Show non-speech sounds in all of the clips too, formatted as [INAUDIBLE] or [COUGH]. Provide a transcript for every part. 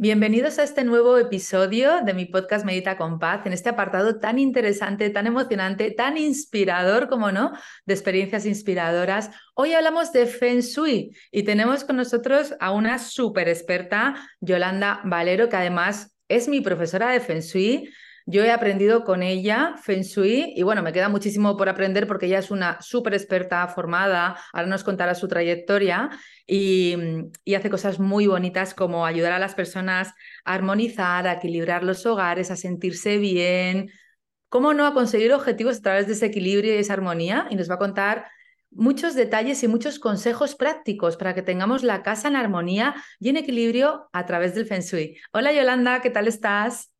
Bienvenidos a este nuevo episodio de mi podcast Medita con Paz, en este apartado tan interesante, tan emocionante, tan inspirador, como no, de experiencias inspiradoras. Hoy hablamos de Feng Shui y tenemos con nosotros a una súper experta, Yolanda Valero, que además es mi profesora de Feng Shui. Yo he aprendido con ella Feng Shui y bueno, me queda muchísimo por aprender porque ella es una súper experta formada, ahora nos contará su trayectoria y, hace cosas muy bonitas como ayudar a las personas a armonizar, a equilibrar los hogares, a sentirse bien, cómo no a conseguir objetivos a través de ese equilibrio y esa armonía y nos va a contar muchos detalles y muchos consejos prácticos para que tengamos la casa en armonía y en equilibrio a través del Feng Shui. Hola Yolanda, ¿qué tal estás?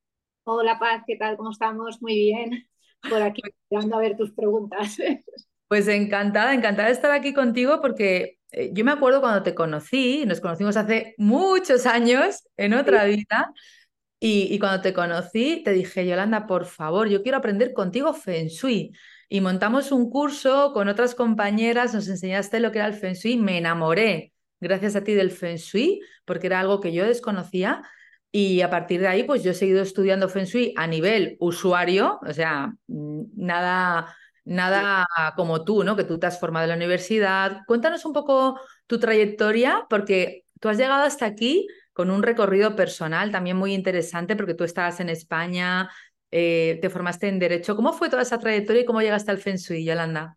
Hola Paz, ¿qué tal? ¿Cómo estamos? Muy bien. Por aquí esperando a ver tus preguntas. Pues encantada, encantada de estar aquí contigo porque eh, yo me acuerdo cuando te conocí, nos conocimos hace muchos años en otra vida, y, y, cuando te conocí te dije, Yolanda, por favor, yo quiero aprender contigo Feng Shui. Y montamos un curso con otras compañeras, nos enseñaste lo que era el Feng Shui, me enamoré gracias a ti del Feng Shui, porque era algo que yo desconocía y a partir de ahí, pues yo he seguido estudiando Feng Shui a nivel usuario, o sea, nada, nada como tú, ¿no? Que tú te has formado en la universidad. Cuéntanos un poco tu trayectoria, porque tú has llegado hasta aquí con un recorrido personal también muy interesante, porque tú estabas en España, eh, te formaste en Derecho. ¿Cómo fue toda esa trayectoria y cómo llegaste al Feng Shui, Yolanda?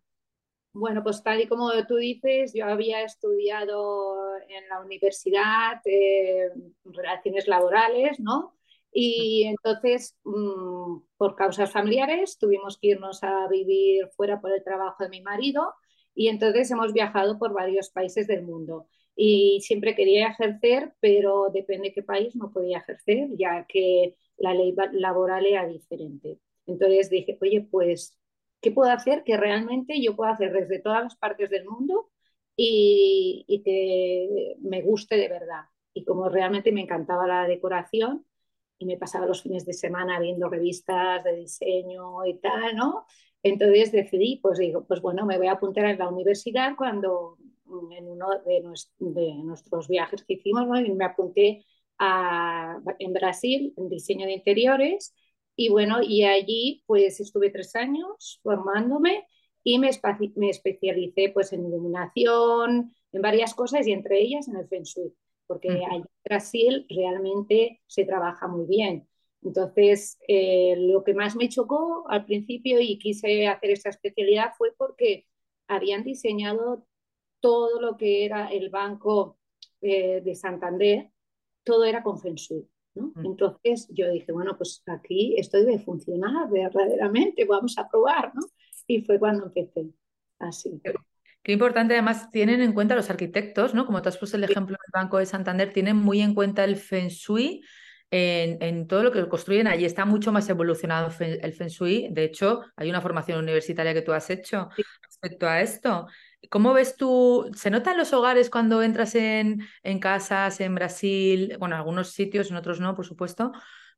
Bueno, pues tal y como tú dices, yo había estudiado en la universidad eh, relaciones laborales, ¿no? Y entonces, mmm, por causas familiares, tuvimos que irnos a vivir fuera por el trabajo de mi marido y entonces hemos viajado por varios países del mundo. Y siempre quería ejercer, pero depende de qué país no podía ejercer, ya que la ley laboral era diferente. Entonces dije, oye, pues ¿Qué puedo hacer que realmente yo pueda hacer desde todas las partes del mundo y, y que me guste de verdad? Y como realmente me encantaba la decoración y me pasaba los fines de semana viendo revistas de diseño y tal, ¿no? Entonces decidí, pues digo, pues bueno, me voy a apuntar en la universidad cuando en uno de, nuestros viajes que hicimos, ¿no? me apunté a, en Brasil en diseño de interiores y bueno, y allí pues estuve tres años formándome y me, me especialicé pues en iluminación, en varias cosas y entre ellas en el Feng Shui, porque allí en Brasil realmente se trabaja muy bien. Entonces, eh, lo que más me chocó al principio y quise hacer esa especialidad fue porque habían diseñado todo lo que era el banco eh, de Santander, todo era con Feng Shui. Mm. Entonces yo dije, bueno, pues aquí esto debe funcionar verdaderamente, vamos a probar, ¿no? Y fue cuando empecé así. Qué importante, además, tienen en cuenta los arquitectos, ¿no? Como tú has puesto el ejemplo del Banco de Santander, tienen muy en cuenta el Feng Shui en, en, todo lo que construyen allí. Está mucho más evolucionado el Feng Shui. De hecho, hay una formación universitaria que tú has hecho respecto a esto. ¿Cómo ves tú? ¿Se nota en los hogares cuando entras en, en casas en Brasil? Bueno, en algunos sitios, en otros no, por supuesto,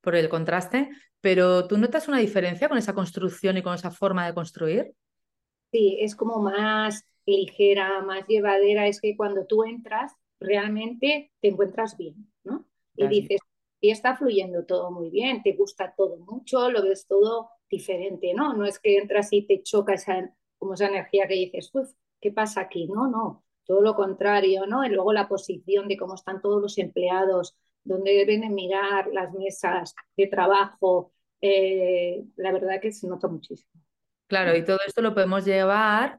por el contraste, pero ¿tú notas una diferencia con esa construcción y con esa forma de construir? Sí, es como más ligera, más llevadera, es que cuando tú entras realmente te encuentras bien, ¿no? Y dices, y está fluyendo todo muy bien, te gusta todo mucho, lo ves todo diferente, ¿no? No es que entras y te choca esa, como esa energía que dices, uff, ¿qué pasa aquí? No, no, todo lo contrario, ¿no? Y luego la posición de cómo están todos los empleados, dónde deben mirar las mesas de trabajo, eh, la verdad que se nota muchísimo. Claro, y todo esto lo podemos llevar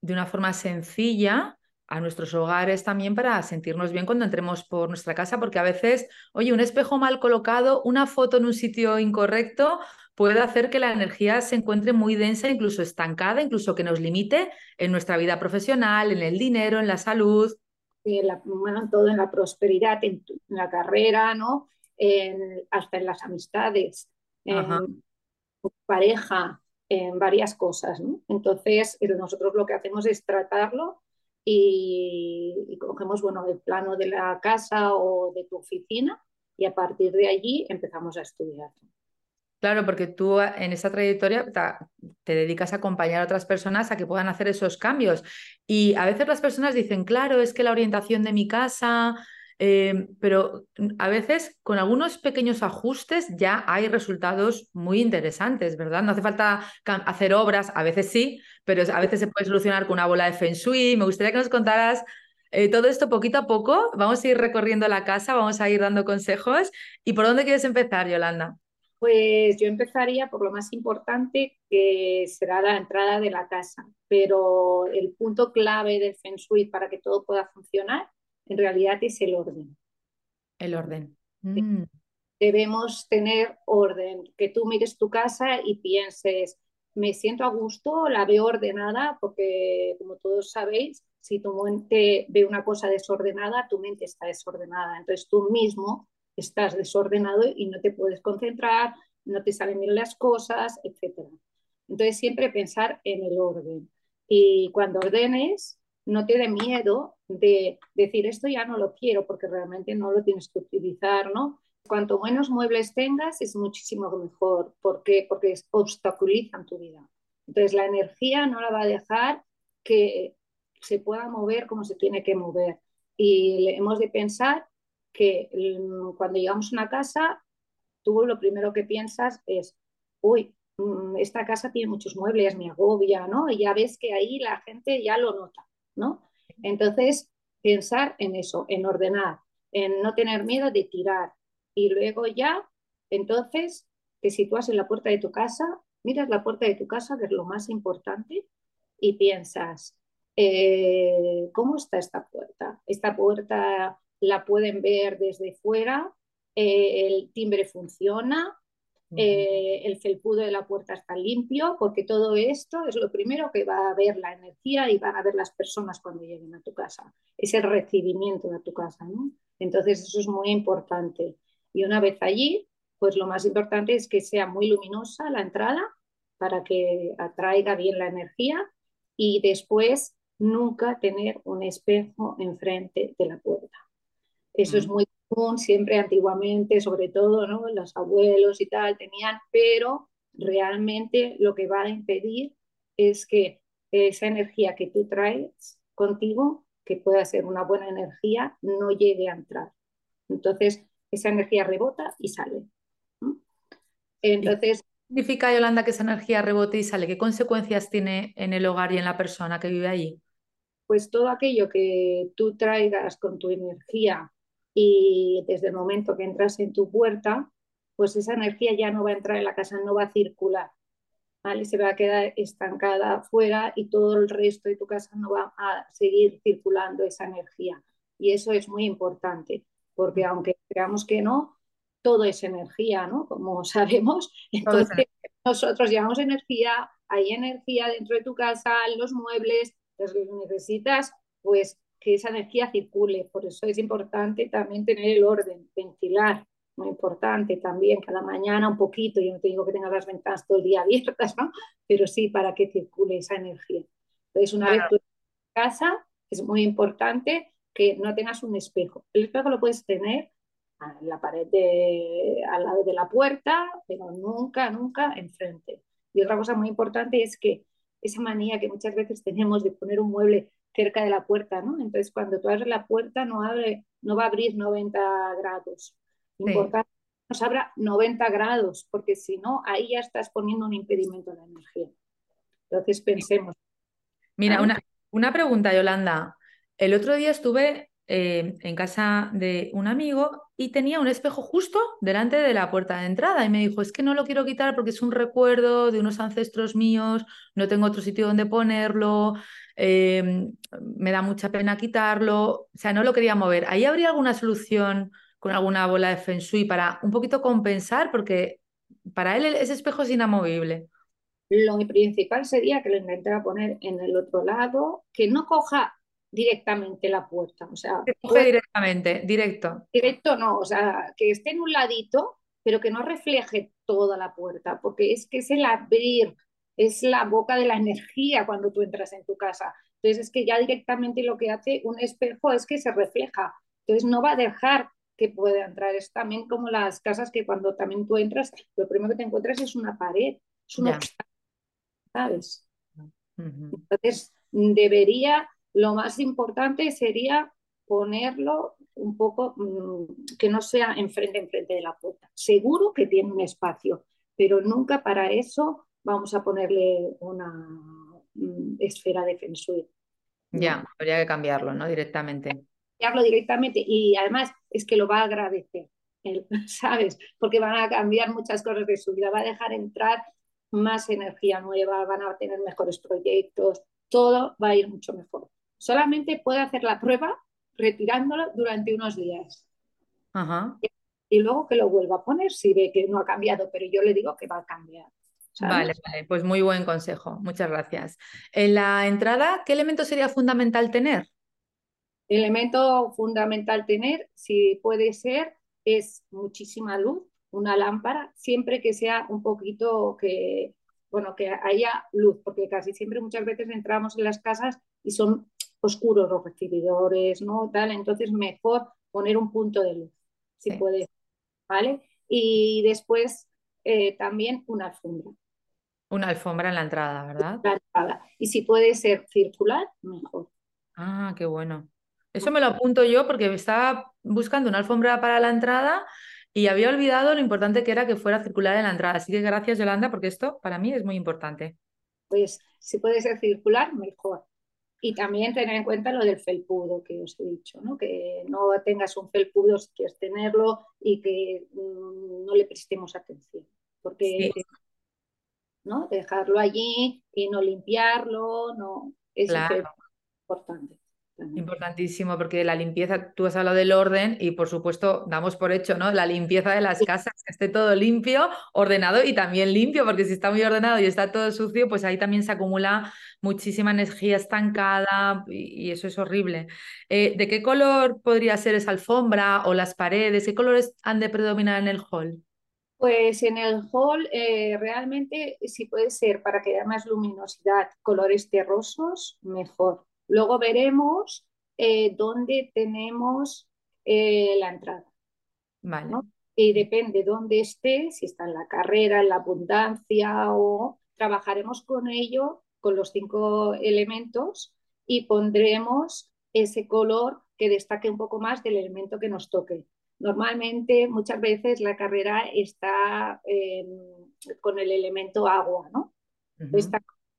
de una forma sencilla a nuestros hogares también para sentirnos bien cuando entremos por nuestra casa, porque a veces, oye, un espejo mal colocado, una foto en un sitio incorrecto puede hacer que la energía se encuentre muy densa, incluso estancada, incluso que nos limite en nuestra vida profesional, en el dinero, en la salud. En la, bueno, todo en la prosperidad, en, la carrera, ¿no? hasta en las amistades, en pareja, en varias cosas. ¿no? Entonces, nosotros lo que hacemos es tratarlo y, cogemos bueno, el plano de la casa o de tu oficina y a partir de allí empezamos a estudiar. Claro, porque tú en esa trayectoria te dedicas a acompañar a otras personas a que puedan hacer esos cambios. Y a veces las personas dicen, claro, es que la orientación de mi casa, eh, pero a veces con algunos pequeños ajustes ya hay resultados muy interesantes, ¿verdad? No hace falta hacer obras, a veces sí, pero a veces se puede solucionar con una bola de Feng Shui. Me gustaría que nos contaras eh, todo esto poquito a poco. Vamos a ir recorriendo la casa, vamos a ir dando consejos. ¿Y por dónde quieres empezar, Yolanda? Pues yo empezaría por lo más importante, que será la entrada de la casa. Pero el punto clave del Feng Shui para que todo pueda funcionar, en realidad es el orden. El orden. Mm. Debemos tener orden, que tú mires tu casa y pienses, me siento a gusto, la veo ordenada, porque como todos sabéis, si tu mente ve una cosa desordenada, tu mente está desordenada. Entonces tú mismo estás desordenado y no te puedes concentrar, no te salen bien las cosas, etc. Entonces siempre pensar en el orden. Y cuando ordenes, no te dé miedo de decir esto ya no lo quiero porque realmente no lo tienes que utilizar, ¿no? Cuanto menos muebles tengas es muchísimo mejor. ¿Por qué? Porque obstaculizan tu vida. Entonces la energía no la va a dejar que se pueda mover como se tiene que mover. Y hemos de pensar que mm, cuando llegamos a una casa, tú lo primero que piensas es, uy, mm, esta casa tiene muchos muebles, me agobia, ¿no? Y ya ves que ahí la gente ya lo nota, ¿no? Entonces, pensar en eso, en ordenar, en no tener miedo de tirar. Y luego ya, entonces, te sitúas en la puerta de tu casa, miras la puerta de tu casa, que es lo más importante, y piensas, eh, ¿cómo está esta puerta? Esta puerta la pueden ver desde fuera, eh, el timbre funciona, eh, el felpudo de la puerta está limpio, porque todo esto es lo primero que va a ver la energía y van a ver las personas cuando lleguen a tu casa. Es el recibimiento de tu casa, ¿no? Entonces eso es muy importante. Y una vez allí, pues lo más importante es que sea muy luminosa la entrada para que atraiga bien la energía y después nunca tener un espejo enfrente de la puerta. Eso es muy común, siempre antiguamente, sobre todo, ¿no? Los abuelos y tal tenían, pero realmente lo que va a impedir es que esa energía que tú traes contigo, que pueda ser una buena energía, no llegue a entrar. Entonces, esa energía rebota y sale. Entonces... ¿Qué significa, Yolanda, que esa energía rebote y sale? ¿Qué consecuencias tiene en el hogar y en la persona que vive allí? Pues todo aquello que tú traigas con tu energía y desde el momento que entras en tu puerta, pues esa energía ya no va a entrar en la casa, no va a circular, ¿vale? Se va a quedar estancada fuera y todo el resto de tu casa no va a seguir circulando esa energía. Y eso es muy importante, porque aunque creamos que no, todo es energía, ¿no? Como [LAUGHS] sabemos, entonces nosotros llevamos energía, hay energía dentro de tu casa, en los muebles, entonces necesitas pues que esa energía circule. Por eso es importante también tener el orden, ventilar, muy importante también, cada mañana un poquito. Yo no te digo que tengas las ventanas todo el día abiertas, ¿no? Pero sí para que circule esa energía. Entonces, una vez tú en casa, es muy importante que no tengas un espejo. El espejo lo puedes tener en la pared de, al lado de la puerta, pero nunca, nunca enfrente. Y otra cosa muy importante es que esa manía que muchas veces tenemos de poner un mueble cerca de la puerta, ¿no? Entonces, cuando tú abres la puerta, no, abre, no va a abrir 90 grados. Importante que nos abra 90 grados, porque si no, ahí ya estás poniendo un impedimento a la energía. Entonces, pensemos. Mira, una, una pregunta, Yolanda. El otro día estuve eh, en casa de un amigo y tenía un espejo justo delante de la puerta de entrada y me dijo, es que no lo quiero quitar porque es un recuerdo de unos ancestros míos, no tengo otro sitio donde ponerlo, em, me da mucha pena quitarlo, o sea, no lo quería mover. ¿Ahí habría alguna solución con alguna bola de Feng Shui para un poquito compensar? Porque para él ese espejo es inamovible. Lo principal sería que lo intentara poner en el otro lado, que no coja directamente la puerta. O sea, coge directamente, directo. Directo no, o sea, que esté en un ladito, pero que no refleje toda la puerta, porque es que es el abrir, es la boca de la energía cuando tú entras en tu casa. Entonces es que ya directamente lo que hace un espejo es que se refleja. Entonces no va a dejar que pueda entrar. Es también como las casas que cuando también tú entras, lo primero que te encuentras es una pared, es un obstáculo ¿sabes? Entonces, debería, lo más importante sería ponerlo un poco mm, que no sea enfrente, enfrente de la puerta. Seguro que tiene un espacio, pero nunca para eso vamos a ponerle una mm, esfera de feng Ya, habría que cambiarlo, ¿no? Directamente. Cambiarlo directamente y además es que lo va a agradecer, [LAUGHS] ¿sabes? Porque van a cambiar muchas cosas de su vida, va a dejar entrar más energía nueva, van a tener mejores proyectos, todo va a ir mucho mejor. Solamente puede hacer la prueba retirándolo durante unos días. Y luego que lo vuelva a poner si ve que no ha cambiado, pero yo le digo que va a cambiar. Vale, vale, pues muy buen consejo, muchas gracias. En la entrada, ¿qué elemento sería fundamental tener? El elemento fundamental tener, si puede ser, es muchísima luz, una lámpara, siempre que sea un poquito que, bueno, que haya luz, porque casi siempre muchas veces entramos en las casas y son oscuros los recibidores, ¿no? Tal, entonces mejor poner un punto de luz, si puede, ¿vale? Y después eh, también una alfombra. Una alfombra en la entrada, ¿verdad? La entrada. Y si puede ser circular, mejor. Ah, qué bueno. Eso me lo apunto yo porque estaba buscando una alfombra para la entrada y había olvidado lo importante que era que fuera circular en la entrada. Así que gracias, Yolanda, porque esto para mí es muy importante. Pues si puede ser circular, mejor. Y también tener en cuenta lo del felpudo que os he dicho, ¿no? que no tengas un felpudo si quieres tenerlo y que mm, no le prestemos atención. Porque ¿no? dejarlo allí y no limpiarlo, no es importante. Importantísimo, porque la limpieza, tú has hablado del orden y por supuesto damos por hecho, ¿no? La limpieza de las casas, que esté todo limpio, ordenado y también limpio, porque si está muy ordenado y está todo sucio, pues ahí también se acumula muchísima energía estancada y, eso es horrible. Eh, ¿De qué color podría ser esa alfombra o las paredes? ¿Qué colores han de predominar en el hall? Pues en el hall eh, realmente si puede ser para que haya más luminosidad, colores terrosos, mejor Luego veremos eh, dónde tenemos eh, la entrada. Vale. Y depende dónde esté, si está en la carrera, en la abundancia o trabajaremos con ello, con los cinco elementos y pondremos ese color que destaque un poco más del elemento que nos toque. Normalmente, muchas veces la carrera está em, con el elemento agua, ¿no?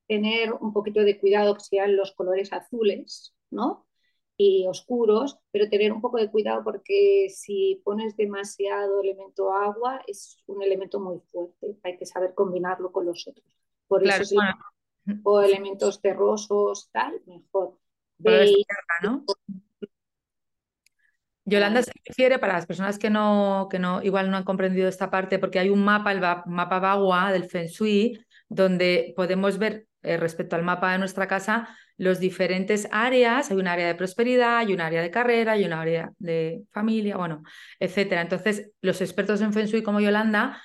Tener un poquito de cuidado que sean los colores azules, ¿no? Y oscuros, pero tener un poco de cuidado porque si pones demasiado elemento agua es un elemento muy fuerte, hay que saber combinarlo con los otros. Por eso o elementos terrosos, tal, mejor. Yolanda se refiere para las personas que no, que no, igual no han comprendido esta parte, porque hay un mapa, el mapa Bagua del Feng Shui, donde podemos ver eh, respecto al mapa de nuestra casa los diferentes áreas. Hay un área de prosperidad, hay un área de carrera, hay un área de familia, bueno, etcétera. Entonces, los expertos en Feng Shui como Yolanda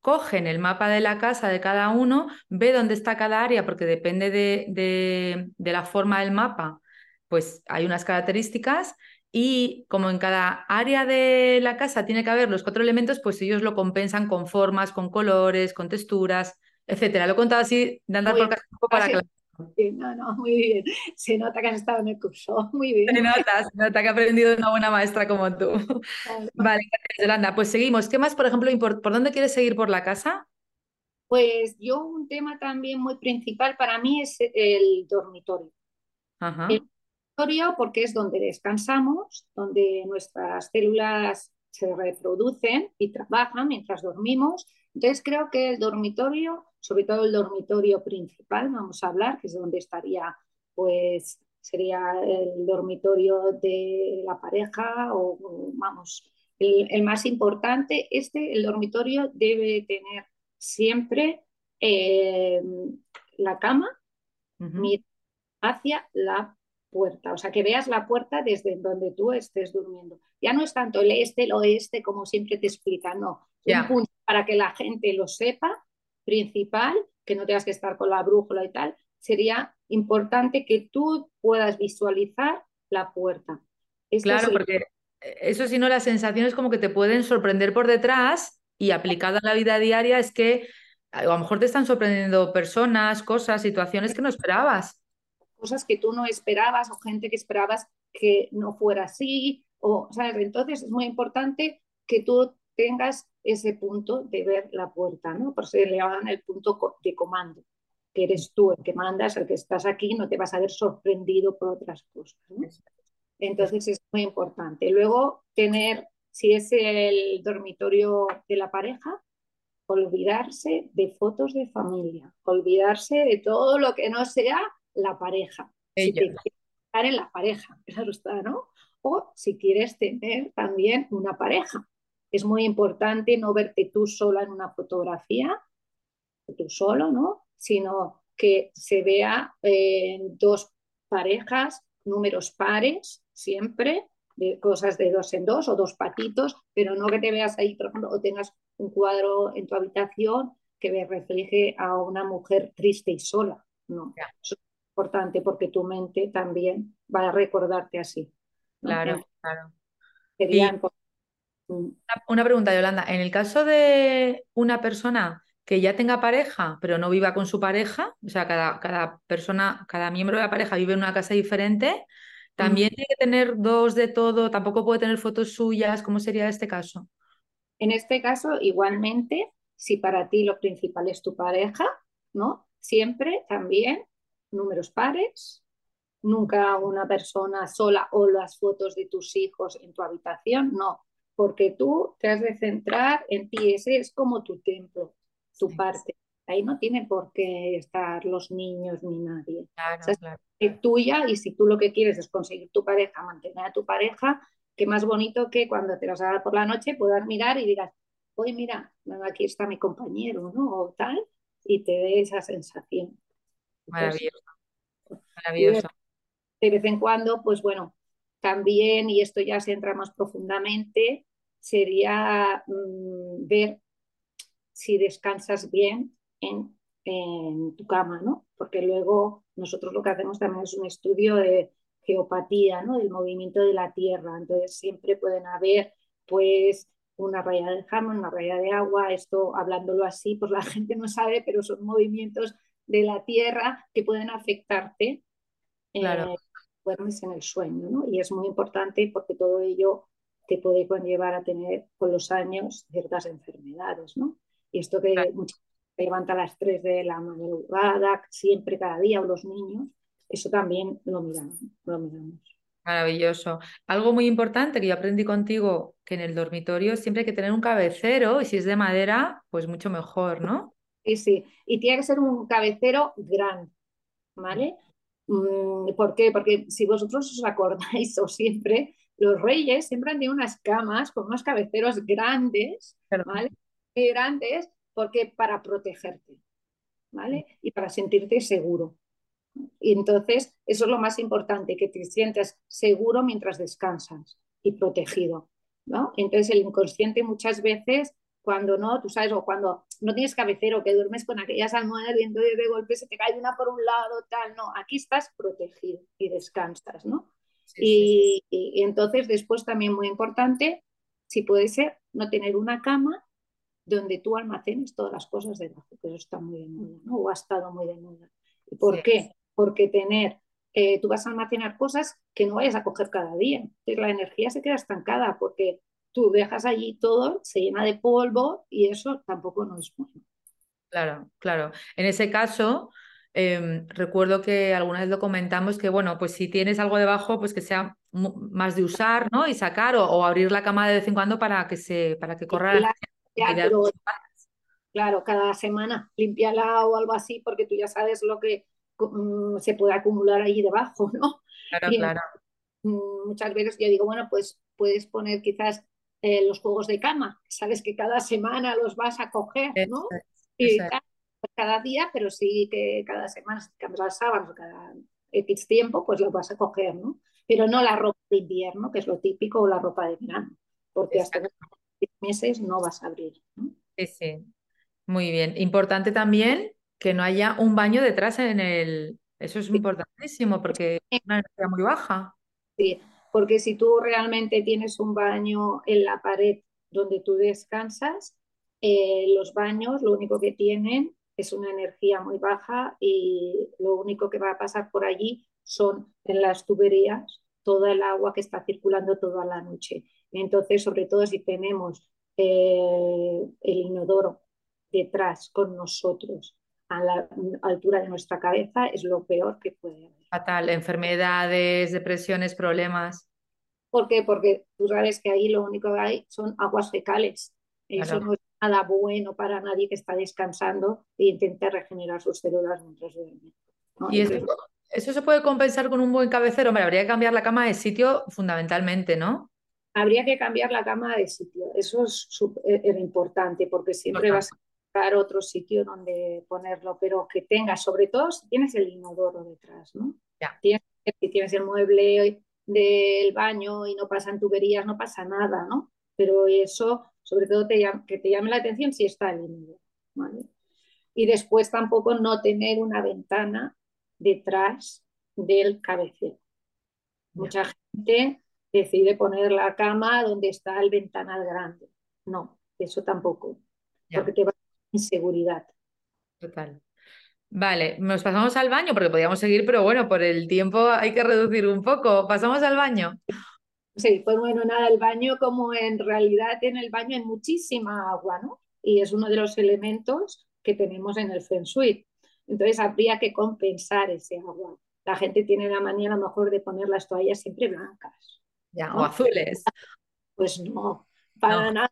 cogen el mapa de la casa de cada uno, ve dónde está cada área, porque depende de, de la forma del mapa, pues hay unas características y como en cada área de la casa tiene que haber los cuatro elementos, pues ellos lo compensan con formas, con colores, con texturas etcétera. Lo he contado así, de andar por casa para que no, no, muy bien. Se nota que has estado en el curso. Muy bien. Se nota, se nota que ha aprendido de una buena maestra como tú. [LAUGHS] Vale, gracias, Yolanda. Pues seguimos. ¿Qué más, por ejemplo, por, dónde quieres seguir por la casa? Pues yo un tema también muy principal para mí es el dormitorio. Ajá. dormitorio porque es donde descansamos, donde nuestras células se reproducen y trabajan mientras dormimos. Entonces creo que el dormitorio, sobre todo el dormitorio principal, vamos a hablar, que es donde estaría, pues sería el dormitorio de la pareja o, vamos, el, más importante, este, el dormitorio debe tener siempre eh, la cama hacia la puerta, o sea, que veas la puerta desde donde tú estés durmiendo. Ya no es tanto el este, el oeste, como siempre te explican, no. Un punto para que la gente lo sepa, principal, que no tengas que estar con la brújula y tal, sería importante que tú puedas visualizar la puerta. Este claro, porque eso si no, las sensaciones como que te pueden sorprender por detrás y aplicada en la vida diaria es que a lo mejor te están sorprendiendo personas, cosas, situaciones que no esperabas. Cosas que tú no esperabas o gente que esperabas que no fuera así. O, ¿sabes? Entonces es muy importante que tú tengas ese punto de ver la puerta, ¿no? Por eso le llaman el punto de comando, que eres tú el que mandas, el que estás aquí, no te vas a ver sorprendido por otras cosas. Entonces es muy importante. Luego tener, si es el dormitorio de la pareja, olvidarse de fotos de familia, olvidarse de todo lo que no sea la pareja. Si te quieres estar en la pareja, [LAUGHS] claro está, ¿no? O si quieres tener también una pareja. Es muy importante no verte tú sola en una fotografía, tú solo, ¿no? Sino que se vea eh, dos parejas, números pares, siempre, de cosas de dos en dos o dos patitos, pero no que te veas ahí, por ejemplo, o tengas un cuadro en tu habitación que refleje a una mujer triste y sola. No, eso es importante porque tu mente también va a recordarte así. Claro, claro. Mm. Una pregunta, Yolanda. En el caso de una persona que ya tenga pareja, pero no viva con su pareja, o sea, cada, cada persona, cada miembro de la pareja vive en una casa diferente, también tiene que tener dos de todo, tampoco puede tener fotos suyas, ¿cómo sería este caso? En este caso, igualmente, si para ti lo principal es tu pareja, ¿no? Siempre también números pares, nunca una persona sola o las fotos de tus hijos en tu habitación, no, porque tú te has de centrar en ti, ese es como tu templo, tu parte. Ahí no tiene por qué estar los niños ni nadie. Es tuya y si tú lo que quieres es conseguir tu pareja, mantener a tu pareja, qué más bonito que cuando te vas a dar por la noche puedas mirar y digas, oye, mira, aquí está mi compañero, ¿no? O tal, y te dé esa sensación. Maravilloso. Maravilloso. De vez en cuando, pues bueno, también, y esto ya se entra más profundamente, sería mm, ver si descansas bien en, tu cama, ¿no? Porque luego nosotros lo que hacemos también es un estudio de geopatía, ¿no? Del movimiento de la Tierra. Entonces siempre pueden haber, pues, una raya de jamón, una raya de agua. Esto, hablándolo así, pues la [LAUGHS] gente no sabe, pero son movimientos de la Tierra que pueden afectarte. Claro. Eh, duermes en el sueño, ¿no? Y es muy importante porque todo ello te puede conllevar a tener con los años ciertas enfermedades, ¿no? Y esto que muchas levanta a las 3 de la madrugada, siempre, cada día, o los niños, eso también lo miramos, lo miramos. Maravilloso. Algo muy importante que yo aprendí contigo, que en el dormitorio siempre hay que tener un cabecero y si es de madera, pues mucho mejor, ¿no? Sí, sí. Y tiene que ser un cabecero grande, ¿vale? Mm, ¿Por qué? Porque si vosotros os acordáis o siempre, los reyes siempre han tenido unas camas con unos cabeceros grandes, ¿vale? Grandes porque para protegerte, ¿vale? Y para sentirte seguro. Y entonces, eso es lo más importante, que te sientas seguro mientras descansas y protegido, ¿no? Entonces, el inconsciente muchas veces, cuando no, tú sabes, o cuando no tienes cabecero, que duermes con aquellas almohadas y entonces de golpe se te cae una por un lado, tal, no, aquí estás protegido y descansas, ¿no? y, y entonces, después también muy importante, si puede ser, no tener una cama donde tú almacenes todas las cosas debajo, que eso está muy de moda, ¿no? O ha estado muy de moda. ¿Y por qué? Porque tener, eh, tú vas a almacenar cosas que no vayas a coger cada día. Entonces la energía se queda estancada porque tú dejas allí todo, se llena de polvo y eso tampoco no es bueno. Claro, claro. En ese caso, Em, recuerdo que alguna vez lo comentamos que, bueno, pues si tienes algo debajo, pues que sea más de usar, ¿no? Y sacar o, abrir la cama de vez en cuando para que se, para que corra. claro, cada semana limpiala o algo así, porque tú ya sabes lo que mm, se puede acumular ahí debajo, ¿no? Claro, claro. Mm, muchas veces yo digo, bueno, pues puedes poner quizás eh, los juegos de cama, sabes que cada semana los vas a coger, ¿no? y cada día, pero sí que cada semana, cambias las sábanas cada X tiempo, pues lo vas a coger, ¿no? Pero no la ropa de invierno, que es lo típico, o la ropa de verano, porque hasta seis meses no vas a abrir. ¿no? Sí, sí. Muy bien. Importante también que no haya un baño detrás en el. Eso es importantísimo porque es una energía muy baja. Sí, porque si tú realmente tienes un baño en la pared donde tú descansas, eh, los baños lo único que tienen es una energía muy baja y lo único que va a pasar por allí son en las tuberías toda el agua que está circulando toda la noche. Entonces, sobre todo si tenemos eh, el inodoro detrás con nosotros a la altura de nuestra cabeza, es lo peor que puede haber. Fatal, enfermedades, depresiones, problemas. ¿Por qué? Porque tú sabes que ahí lo único que hay son aguas fecales. Eso no es nada bueno para nadie que está descansando e intenta regenerar sus células mientras duerme. Y eso, se puede compensar con un buen cabecero. Hombre, habría que cambiar la cama de sitio fundamentalmente, ¿no? Habría que cambiar la cama de sitio. Eso es súper e, importante porque siempre vas a buscar otro sitio donde ponerlo, pero que tengas, sobre todo si tienes el inodoro detrás, ¿no? Ya. si tienes el mueble del baño y no pasan tuberías, no pasa nada, ¿no? Pero eso sobre todo que te llame la atención si está limpio. Y después tampoco no tener una ventana detrás del cabecero. Mucha gente decide poner la cama donde está el ventanal grande. No, eso tampoco, porque te va a inseguridad. Total. Vale, nos pasamos al baño porque podíamos seguir, pero bueno, por el tiempo hay que reducir un poco. Pasamos al baño. Sí, pues bueno, nada, el baño como en realidad en el baño hay muchísima agua, ¿no? Y es uno de los elementos que tenemos en el Feng Shui. Entonces habría que compensar ese agua. La gente tiene la manía a lo mejor de poner las toallas siempre blancas. Ya, o azules. Pues no, para nada.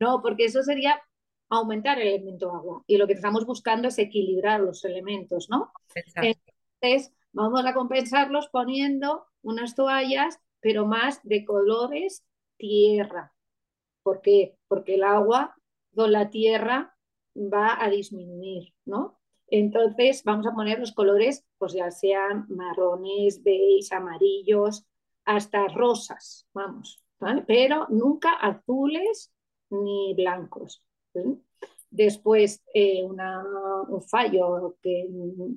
No, porque eso sería aumentar el elemento agua. Y lo que estamos buscando es equilibrar los elementos, ¿no? Entonces, vamos a compensarlos poniendo unas toallas pero más de colores tierra. ¿Por qué? Porque el agua con la tierra va a disminuir, ¿no? Entonces vamos a poner los colores, pues ya sean marrones, beige, amarillos, hasta rosas, vamos, ¿vale? Pero nunca azules ni blancos. Después, eh, un fallo que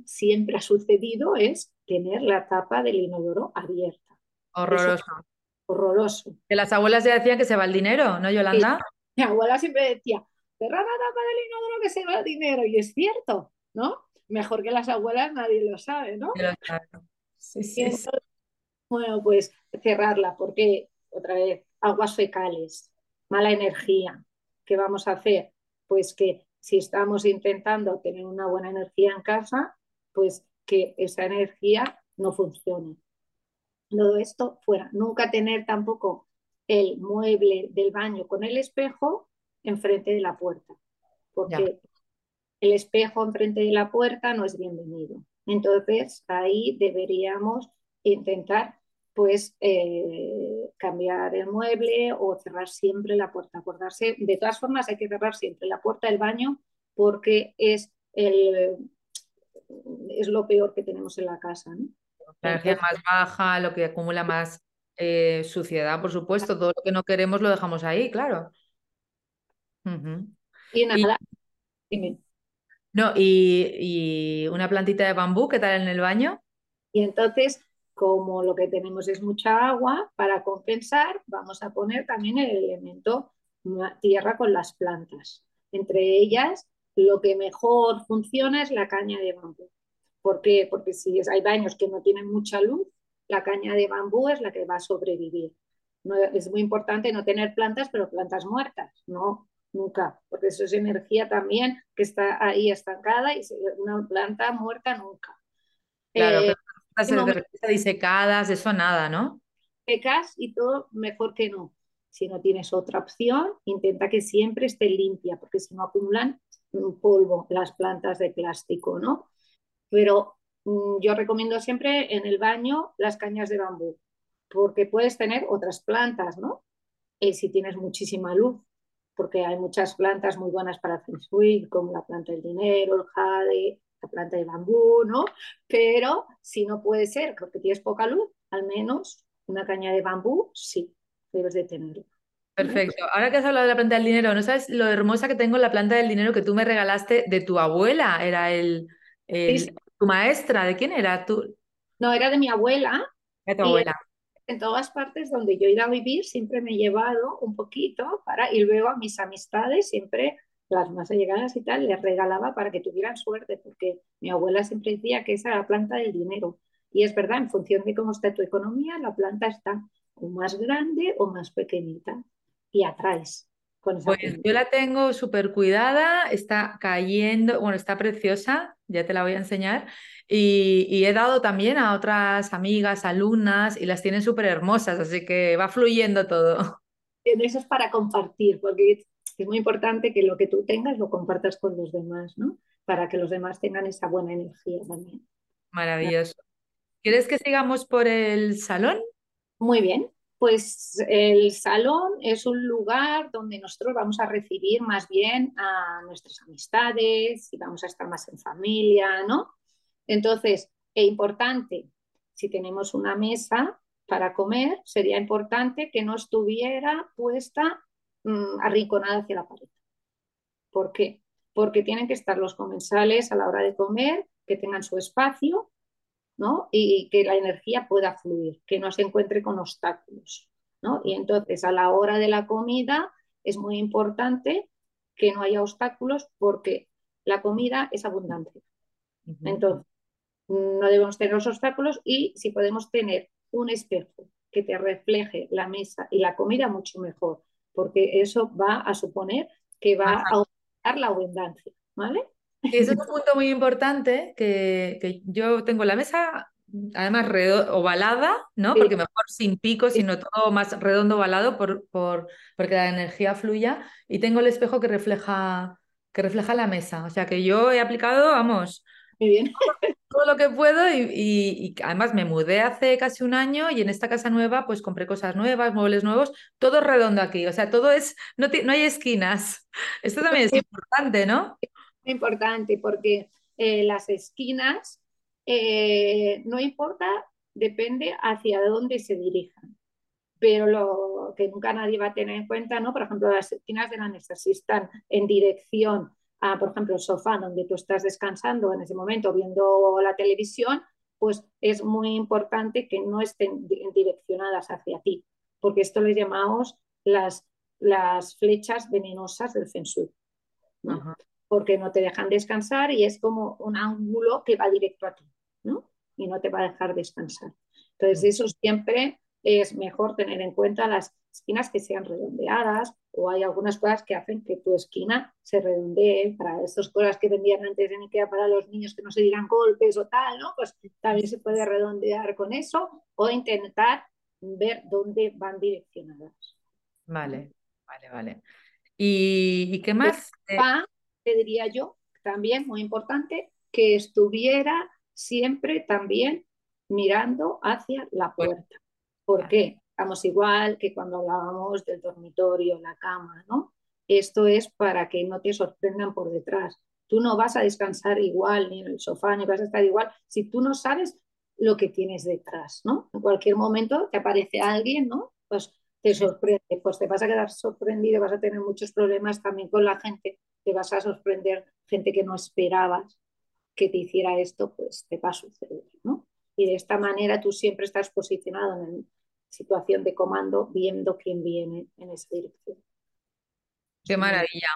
siempre ha sucedido es tener la tapa del inodoro abierta. Horroroso. horroroso. Que las abuelas ya decían que se va el dinero, ¿no, Yolanda? [LAUGHS] Mi abuela siempre decía, cerrar la tapa del inodoro que se va el dinero. Y es cierto, ¿no? Mejor que las abuelas nadie lo sabe, ¿no? Sí, sí, bueno, pues cerrarla, porque otra vez, aguas fecales, mala energía. ¿Qué vamos a hacer? Pues que si estamos intentando tener una buena energía en casa, pues que esa energía no funcione todo esto fuera. Nunca tener tampoco el mueble del baño con el espejo enfrente de la puerta, porque el espejo enfrente de la puerta no es bienvenido. Entonces ahí deberíamos intentar pues eh, cambiar el mueble o cerrar siempre la puerta. Acordarse, de todas formas hay que cerrar siempre la puerta del baño porque es, el, es lo peor que tenemos en la casa. ¿no? La energía más baja, lo que acumula más eh, suciedad, por supuesto, todo lo que no queremos lo dejamos ahí, claro. Y nada, No, y, una plantita de bambú, ¿qué tal en el baño? Y entonces, como lo que tenemos es mucha agua, para compensar, vamos a poner también el elemento tierra con las plantas. Entre ellas, lo que mejor funciona es la caña de bambú. ¿Por qué? Porque si hay baños que no tienen mucha luz, la caña de bambú es la que va a sobrevivir. No, es muy importante no tener plantas, pero plantas muertas, no, nunca, porque eso es energía también que está ahí estancada y una planta muerta nunca. Claro, eh, pero disecadas, eso nada, ¿no? Secas y todo mejor que no. Si no tienes otra opción, intenta que siempre esté limpia, porque si no acumulan polvo las plantas de plástico, ¿no? Pero mm, yo recomiendo siempre en el baño las cañas de bambú, porque puedes tener otras plantas, ¿no? Y si tienes muchísima luz, porque hay muchas plantas muy buenas para Feng Shui, como la planta del dinero, el jade, la planta de bambú, ¿no? Pero si no puede ser porque tienes poca luz, al menos una caña de bambú sí, debes de tenerla. Perfecto. Ahora que has hablado de la planta del dinero, ¿no sabes lo hermosa que tengo la planta del dinero que tú me regalaste de tu abuela? Era el, tu maestra, ¿de quién era tú? No, era de mi abuela. De tu abuela en todas partes donde yo he ido a vivir siempre me he llevado un poquito para y luego a mis amistades siempre las más allegadas y tal les regalaba para que tuvieran suerte porque mi abuela siempre decía que esa era la planta del dinero y es verdad en función de cómo está tu economía la planta está o más grande o más pequeñita y atraes pues yo la tengo súper cuidada, está cayendo, bueno, está preciosa, ya te la voy a enseñar. Y, he dado también a otras amigas, alumnas, y las tienen súper hermosas, así que va fluyendo todo. Eso es para compartir, porque es muy importante que lo que tú tengas lo compartas con los demás, ¿no? Para que los demás tengan esa buena energía también. Maravilloso. ¿Quieres que sigamos por el salón? Muy bien. Pues el salón es un lugar donde nosotros vamos a recibir más bien a nuestras amistades y vamos a estar más en familia, ¿no? Entonces, es importante, si tenemos una mesa para comer, sería importante que no estuviera puesta mm, arrinconada hacia la pared. ¿Por qué? Porque tienen que estar los comensales a la hora de comer, que tengan su espacio, ¿no? Y que la energía pueda fluir, que no se encuentre con obstáculos, ¿no? Y entonces a la hora de la comida es muy importante que no haya obstáculos porque la comida es abundante. Entonces, no debemos tener los obstáculos y si podemos tener un espejo que te refleje la mesa y la comida, mucho mejor, porque eso va a suponer que va a aumentar la abundancia, ¿vale? Eso es un punto muy importante, que, yo tengo la mesa además ovalada, ¿no? Porque mejor sin pico, sino todo más redondo ovalado por, por, porque la energía fluya. Y tengo el espejo que refleja, que refleja la mesa. O sea que yo he aplicado, vamos, muy bien. Todo lo que puedo y, y, además me mudé hace casi un año y en esta casa nueva pues compré cosas nuevas, muebles nuevos, todo redondo aquí, o sea, todo es, no, no hay esquinas. [LAUGHS] Esto también es importante, ¿no? importante porque eh, las esquinas, eh, no importa, depende hacia dónde se dirijan. Pero lo que nunca nadie va a tener en cuenta, ¿no? Por ejemplo, las esquinas de la mesa, si están en dirección a, por ejemplo, el sofá donde tú estás descansando en ese momento viendo la televisión, pues es muy importante que no estén direccionadas hacia ti, porque esto le llamamos las, las flechas venenosas del Feng Shui porque no te dejan descansar y es como un ángulo que va directo a ti, ¿no? Y no te va a dejar descansar. Entonces, eso siempre es mejor tener en cuenta las esquinas que sean redondeadas o hay algunas cosas que hacen que tu esquina se redondee para estas cosas que vendían antes en Ikea para los niños que no se dieran golpes o tal, ¿no? Pues también se puede redondear con eso o intentar ver dónde van direccionadas. Vale, vale, vale. ¿Y, qué más? diría yo, también muy importante, que estuviera siempre también mirando hacia la puerta. ¿Por qué? Estamos igual que cuando hablábamos del dormitorio, la cama, ¿no? Esto es para que no te sorprendan por detrás. Tú no vas a descansar igual, ni en el sofá, ni vas a estar igual, si tú no sabes lo que tienes detrás, ¿no? En cualquier momento te aparece alguien, ¿no? Pues te sorprende, pues te vas a quedar sorprendido, vas a tener muchos problemas también con la gente te vas a sorprender gente que no esperabas que te hiciera esto, pues te va a suceder, ¿no? Y de esta manera tú siempre estás posicionado en situación de comando, viendo quién viene en esa dirección. Qué maravilla.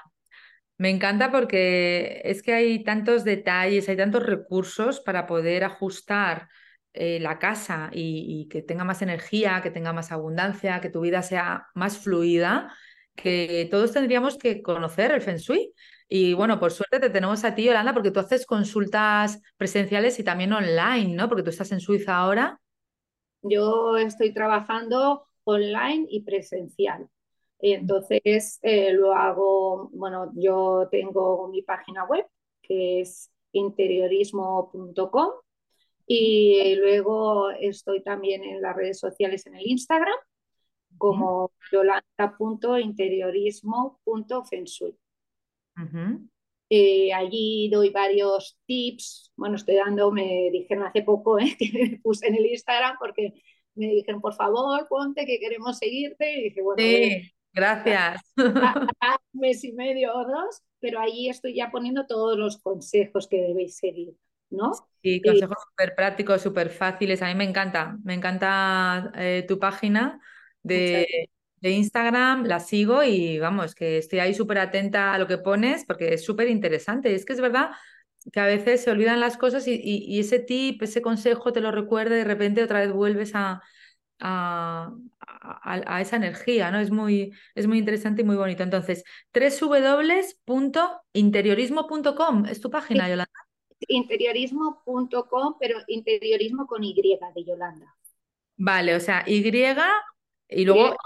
Me encanta porque es que hay tantos detalles, hay tantos recursos para poder ajustar eh, la casa y, y, que tenga más energía, que tenga más abundancia, que tu vida sea más fluida que todos tendríamos que conocer el Feng Shui. Y bueno, por suerte te tenemos a ti, Yolanda, porque tú haces consultas presenciales y también online, ¿no? Porque tú estás en Suiza ahora. Yo estoy trabajando online y presencial. Y entonces eh, lo hago, bueno, yo tengo mi página web que es interiorismo.com y luego estoy también en las redes sociales en el Instagram como yolanda.interiorismo.fensui. Eh, allí doy varios tips. Bueno, estoy dando, me dijeron hace poco ¿eh? [LAUGHS] que me puse en el Instagram porque me dijeron, por favor, ponte que queremos seguirte. Y dije, bueno, sí, gracias. [LAUGHS] un mes y medio o dos, pero allí estoy ya poniendo todos los consejos que debéis seguir. ¿no? Sí, consejos súper prácticos, súper fáciles. A mí me encanta, me encanta eh, tu página de, Instagram, la sigo y vamos, que estoy ahí súper atenta a lo que pones porque es súper interesante. Y es que es verdad que a veces se olvidan las cosas y, ese tip, ese consejo te lo recuerda y de repente otra vez vuelves a, a, esa energía, ¿no? Es muy, es muy interesante y muy bonito. Entonces, www.interiorismo.com es tu página, Yolanda interiorismo.com, pero interiorismo con Y de Yolanda. Vale, o sea, Y y luego,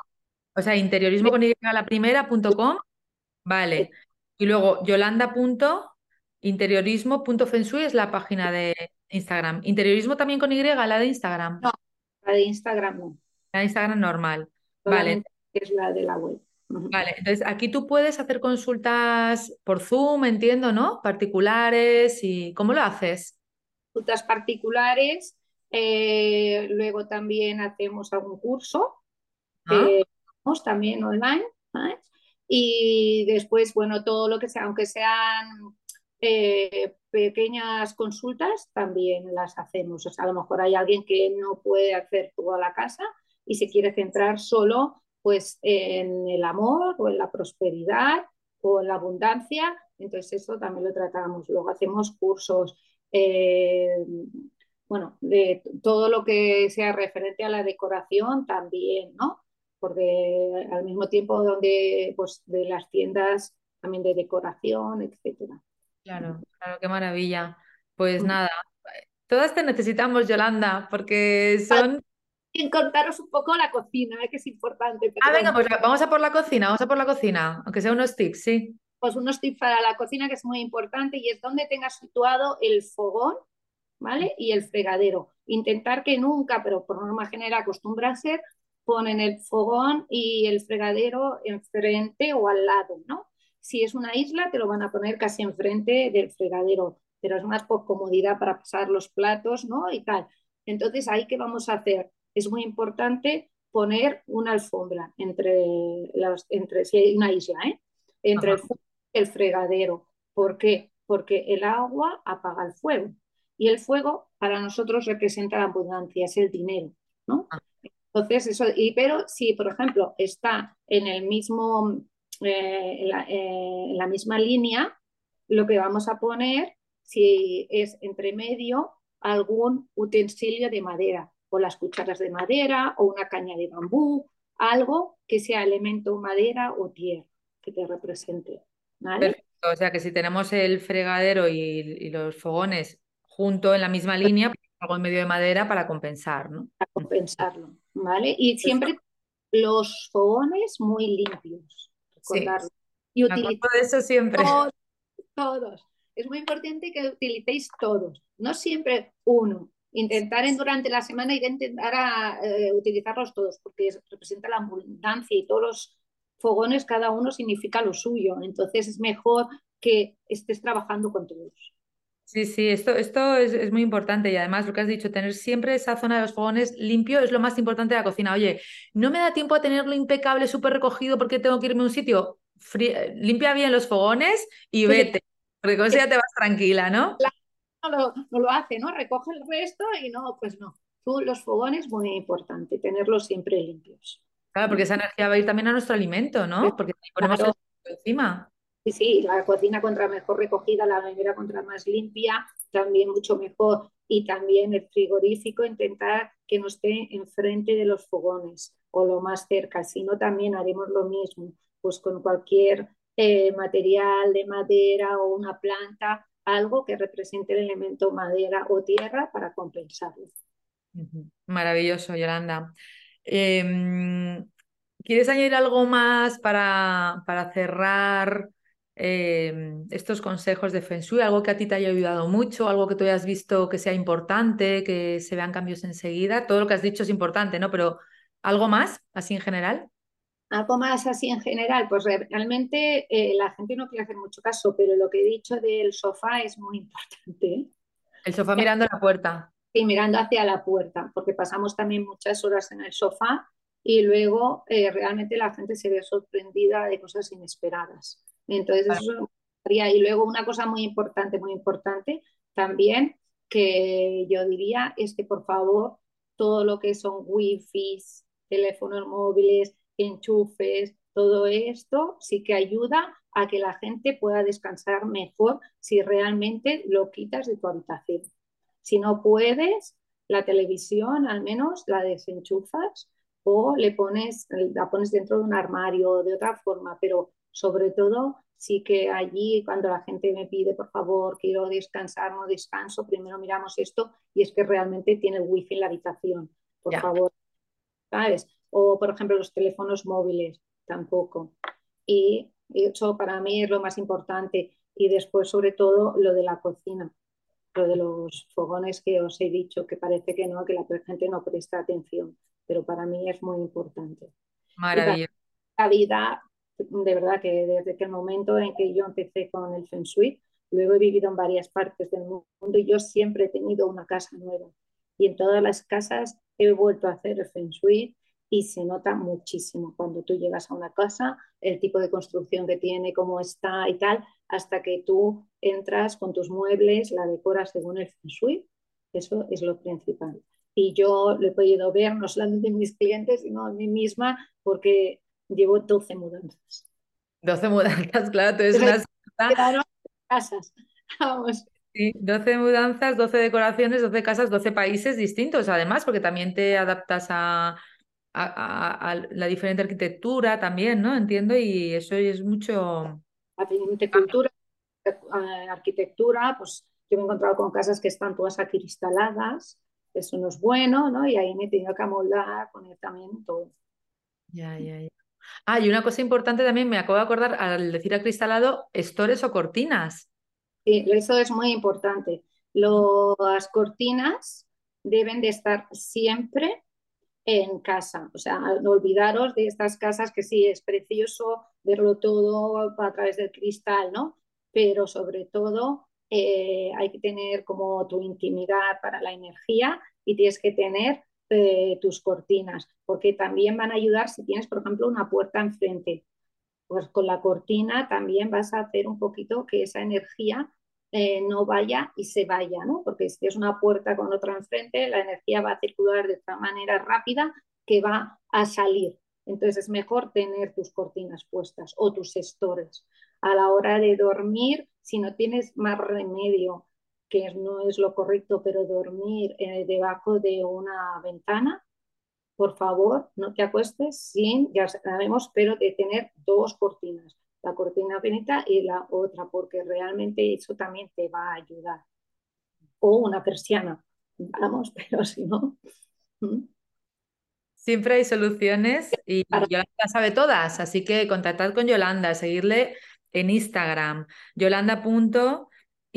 o sea, interiorismo con Y la primera punto com, vale. Y luego yolanda.interiorismo.fensui es la página de Instagram. ¿Interiorismo también con Y, la de Instagram? No, la de Instagram no. La de Instagram normal. vale. Es la de la web. Vale, entonces aquí tú puedes hacer consultas por Zoom, entiendo, ¿no? Particulares y ¿cómo lo haces? Consultas particulares, eh, luego también hacemos algún curso, ah. También online, y después, bueno, todo lo que sea, aunque sean eh, pequeñas consultas, también las hacemos. O sea, a lo mejor hay alguien que no puede hacer toda la casa y se quiere centrar solo pues en el amor o en la prosperidad o en la abundancia. Entonces eso también lo tratamos. Luego hacemos cursos, eh, bueno, de todo lo que sea referente a la decoración también, ¿no? Porque al mismo tiempo donde, pues, de las tiendas también de decoración, etcétera. Claro, claro, qué maravilla. Pues nada, todas te necesitamos, Yolanda, porque son en contaros un poco la cocina, ¿eh? que es importante. ah, venga, pues vamos a por la cocina, vamos a por la cocina, aunque sea unos tips, sí. Pues unos tips para la cocina que es muy importante y es donde tengas situado el fogón, ¿vale? Y el fregadero. Intentar que nunca, pero por norma general acostumbra a ser, ponen el fogón y el fregadero enfrente o al lado, ¿no? Si es una isla, te lo van a poner casi enfrente del fregadero, pero es más por comodidad para pasar los platos, ¿no? Y tal. Entonces, ¿ahí qué vamos a hacer? es muy importante poner una alfombra entre, las, entre si hay una isla, ¿eh? entre el, el fregadero. ¿Por qué? Porque el agua apaga el fuego y el fuego para nosotros representa la abundancia, es el dinero, ¿no? Ah. Entonces, eso, y, pero si, por ejemplo, está en el mismo, eh, eh, la, misma línea, lo que vamos a poner, si es entre medio, algún utensilio de madera o las cucharas de madera o una caña de bambú, algo que sea elemento madera o tierra que te represente. Perfecto, o sea que si tenemos el fregadero y, los fogones junto en la misma línea, algo en medio de madera para compensar, ¿no? Para compensarlo, ¿vale? Y siempre los fogones muy limpios. Sí. Y utilizar eso siempre. Todos, todos. Es muy importante que utilicéis todos, no siempre uno, intentar en, durante la semana intentar a, eh, utilizarlos todos, porque representa la abundancia y todos los fogones, cada uno significa lo suyo. Entonces es mejor que estés trabajando con todos. Sí, sí, esto, esto es, muy importante y además lo que has dicho, tener siempre esa zona de los fogones limpio es lo más importante de la cocina. Oye, no me da tiempo a tenerlo impecable, súper recogido porque tengo que irme a un sitio. limpia bien los fogones y vete, porque con eso ya te vas tranquila, ¿no? no lo, hace, ¿no? Recoge el resto y no, pues no. Tú, los fogones, muy importante, tenerlos siempre limpios. Claro, porque esa energía va a ir también a nuestro alimento, ¿no? Porque ponemos encima. Sí, sí, la cocina contra mejor recogida, la nevera contra más limpia, también mucho mejor. Y también el frigorífico, intentar que no esté enfrente de los fogones o lo más cerca, sino también haremos lo mismo, pues con cualquier eh, material de madera o una planta, algo que represente el elemento madera o tierra para compensarlo. Maravilloso, Yolanda. Em, ¿Quieres añadir algo más para, para cerrar em, estos consejos de Feng Shui? ¿Algo que a ti te haya ayudado mucho? ¿Algo que tú hayas visto que sea importante, que se vean cambios enseguida? Todo lo que has dicho es importante, ¿no? Pero ¿algo más, así en general? Algo más así en general, pues realmente eh, la gente no quiere hacer mucho caso, pero lo que he dicho del sofá es muy importante. El sofá mirando la puerta. Sí, mirando hacia la puerta, porque pasamos también muchas horas en el sofá y luego eh, realmente la gente se ve sorprendida de cosas inesperadas. Entonces, eso y luego una cosa muy importante, muy importante también que yo diría es que por favor todo lo que son wifi, teléfonos móviles, enchufes, todo esto sí que ayuda a que la gente pueda descansar mejor si realmente lo quitas de tu habitación. Si no puedes, la televisión al menos la desenchufas o le pones, la pones dentro de un armario o de otra forma, pero sobre todo sí que allí cuando la gente me pide, por favor, quiero descansar, no descanso, primero miramos esto y es que realmente tiene el wifi en la habitación, por favor, ¿sabes? O por ejemplo los teléfonos móviles, tampoco. Y eso para mí es lo más importante. Y después sobre todo lo de la cocina lo de los fogones que os he dicho, que parece que no, que la gente no presta atención, pero para mí es muy importante. Maravilloso. La vida, de verdad que desde el momento en que yo empecé con el Feng Shui, luego he vivido en varias partes del mundo y yo siempre he tenido una casa nueva. Y en todas las casas he vuelto a hacer el Feng Shui y se nota muchísimo cuando tú llegas a una casa, el tipo de construcción que tiene, cómo está y tal, hasta que tú entras con tus muebles, la decoras según el feng shui. Eso es lo principal. Y yo lo he podido ver no solamente en mis clientes, sino en mí misma, porque llevo 12 mudanzas. 12 mudanzas, claro, tú eres una... casas, vamos. Sí, 12 mudanzas, 12 decoraciones, 12 casas, 12 países distintos, además, porque también te adaptas a, a, la diferente arquitectura también, ¿no? Entiendo, y eso es mucho... La diferente cultura, arquitectura, pues yo me he encontrado con casas que están todas acristaladas, eso no es bueno, ¿no? Y ahí me he tenido que amoldar, poner también todo. Ya, ya, ya. Ah, y una cosa importante también, me acabo de acordar al decir acristalado, estores o cortinas. Sí, eso es muy importante. Las cortinas deben de estar siempre en casa. O sea, no olvidaros de estas casas que sí es precioso verlo todo a través del cristal, ¿no? Pero sobre todo eh, hay que tener como tu intimidad para la energía y tienes que tener eh, tus cortinas, porque también van a ayudar si tienes, por ejemplo, una puerta enfrente. Pues con la cortina también vas a hacer un poquito que esa energía eh, no vaya y se vaya, ¿no? Porque si es una puerta con otra enfrente, la energía va a circular de otra manera rápida que va a salir. Entonces es mejor tener tus cortinas puestas o tus estores. A la hora de dormir, si no tienes más remedio, que no es lo correcto, pero dormir eh, debajo de una ventana, por favor, no te acuestes sin, ya sabemos, pero de tener dos cortinas la cortina finita y la otra, porque realmente eso también te va a ayudar. O una persiana, vamos, [LAUGHS] pero si no. Siempre hay soluciones y Yolanda sabe todas, así que contactad con Yolanda, seguirle en Instagram,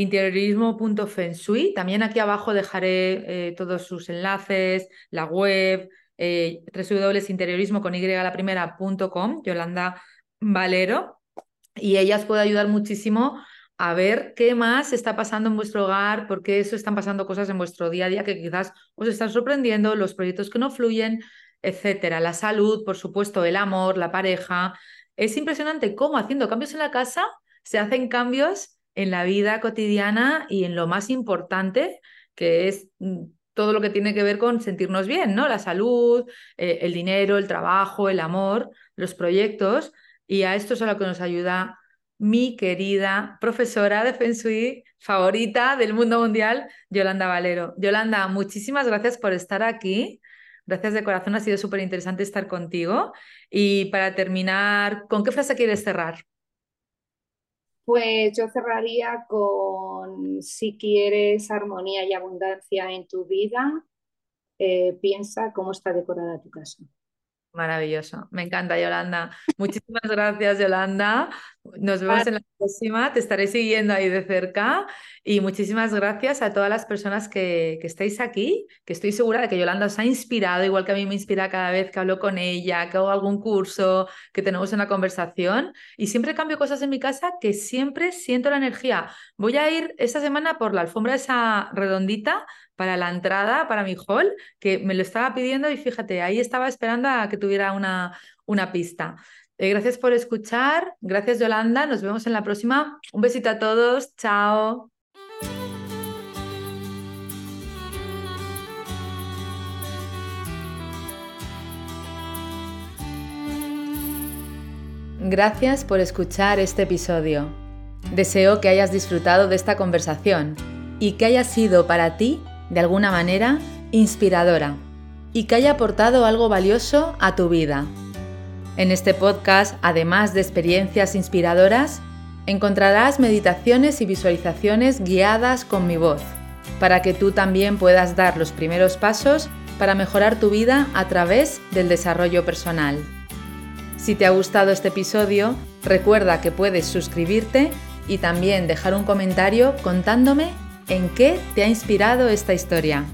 yolanda.interiorismo.fensui. También aquí abajo dejaré eh, todos sus enlaces, la web, eh, con y la primera.com, Yolanda Valero y ellas pueden ayudar muchísimo a ver qué más está pasando en vuestro hogar, porque eso están pasando cosas en vuestro día a día que quizás os están sorprendiendo, los proyectos que no fluyen, etcétera. La salud, por supuesto, el amor, la pareja. Es impresionante cómo haciendo cambios en la casa se hacen cambios en la vida cotidiana y en lo más importante, que es mm, todo lo que tiene que ver con sentirnos bien, ¿no? La salud, eh, el dinero, el trabajo, el amor, los proyectos. Y a esto es a lo que nos ayuda mi querida profesora de Feng Shui favorita del mundo mundial, Yolanda Valero. Yolanda, muchísimas gracias por estar aquí. Gracias de corazón, ha sido súper interesante estar contigo. Y para terminar, ¿con qué frase quieres cerrar? Pues yo cerraría con si quieres armonía y abundancia en tu vida, eh, piensa cómo está decorada tu casa. Maravilloso, me encanta Yolanda. Muchísimas gracias Yolanda. Nos vemos en la próxima, te estaré siguiendo ahí de cerca y muchísimas gracias a todas las personas que, que estáis aquí, que estoy segura de que Yolanda os ha inspirado, igual que a mí me inspira cada vez que hablo con ella, que hago algún curso, que tenemos una conversación y siempre cambio cosas en mi casa que siempre siento la energía. Voy a ir esta semana por la alfombra esa redondita para la entrada, para mi hall, que me lo estaba pidiendo y fíjate, ahí estaba esperando a que tuviera una, una pista. Eh, gracias por escuchar, gracias Yolanda, nos vemos en la próxima. Un besito a todos, chao. Gracias por escuchar este episodio. Deseo que hayas disfrutado de esta conversación y que haya sido para ti de alguna manera, inspiradora y que haya aportado algo valioso a tu vida. En este podcast, además de experiencias inspiradoras, encontrarás meditaciones y visualizaciones guiadas con mi voz, para que tú también puedas dar los primeros pasos para mejorar tu vida a través del desarrollo personal. Si te ha gustado este episodio, recuerda que puedes suscribirte y también dejar un comentario contándome en qué te ha inspirado esta historia.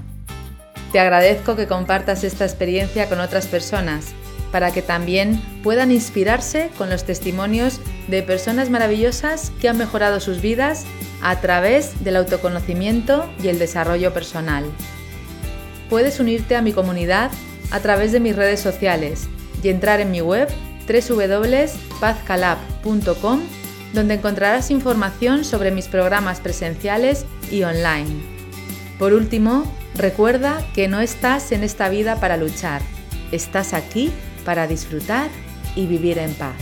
Te agradezco que compartas esta experiencia con otras personas para que también puedan inspirarse con los testimonios de personas maravillosas que han mejorado sus vidas a través del autoconocimiento y el desarrollo personal. Puedes unirte a mi comunidad a través de mis redes sociales y entrar en mi web www.pazcalab.com donde encontrarás información sobre mis programas presenciales y online. Por último, recuerda que no estás en esta vida para luchar, estás aquí para disfrutar y vivir en paz.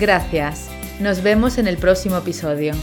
Gracias, nos vemos en el próximo episodio.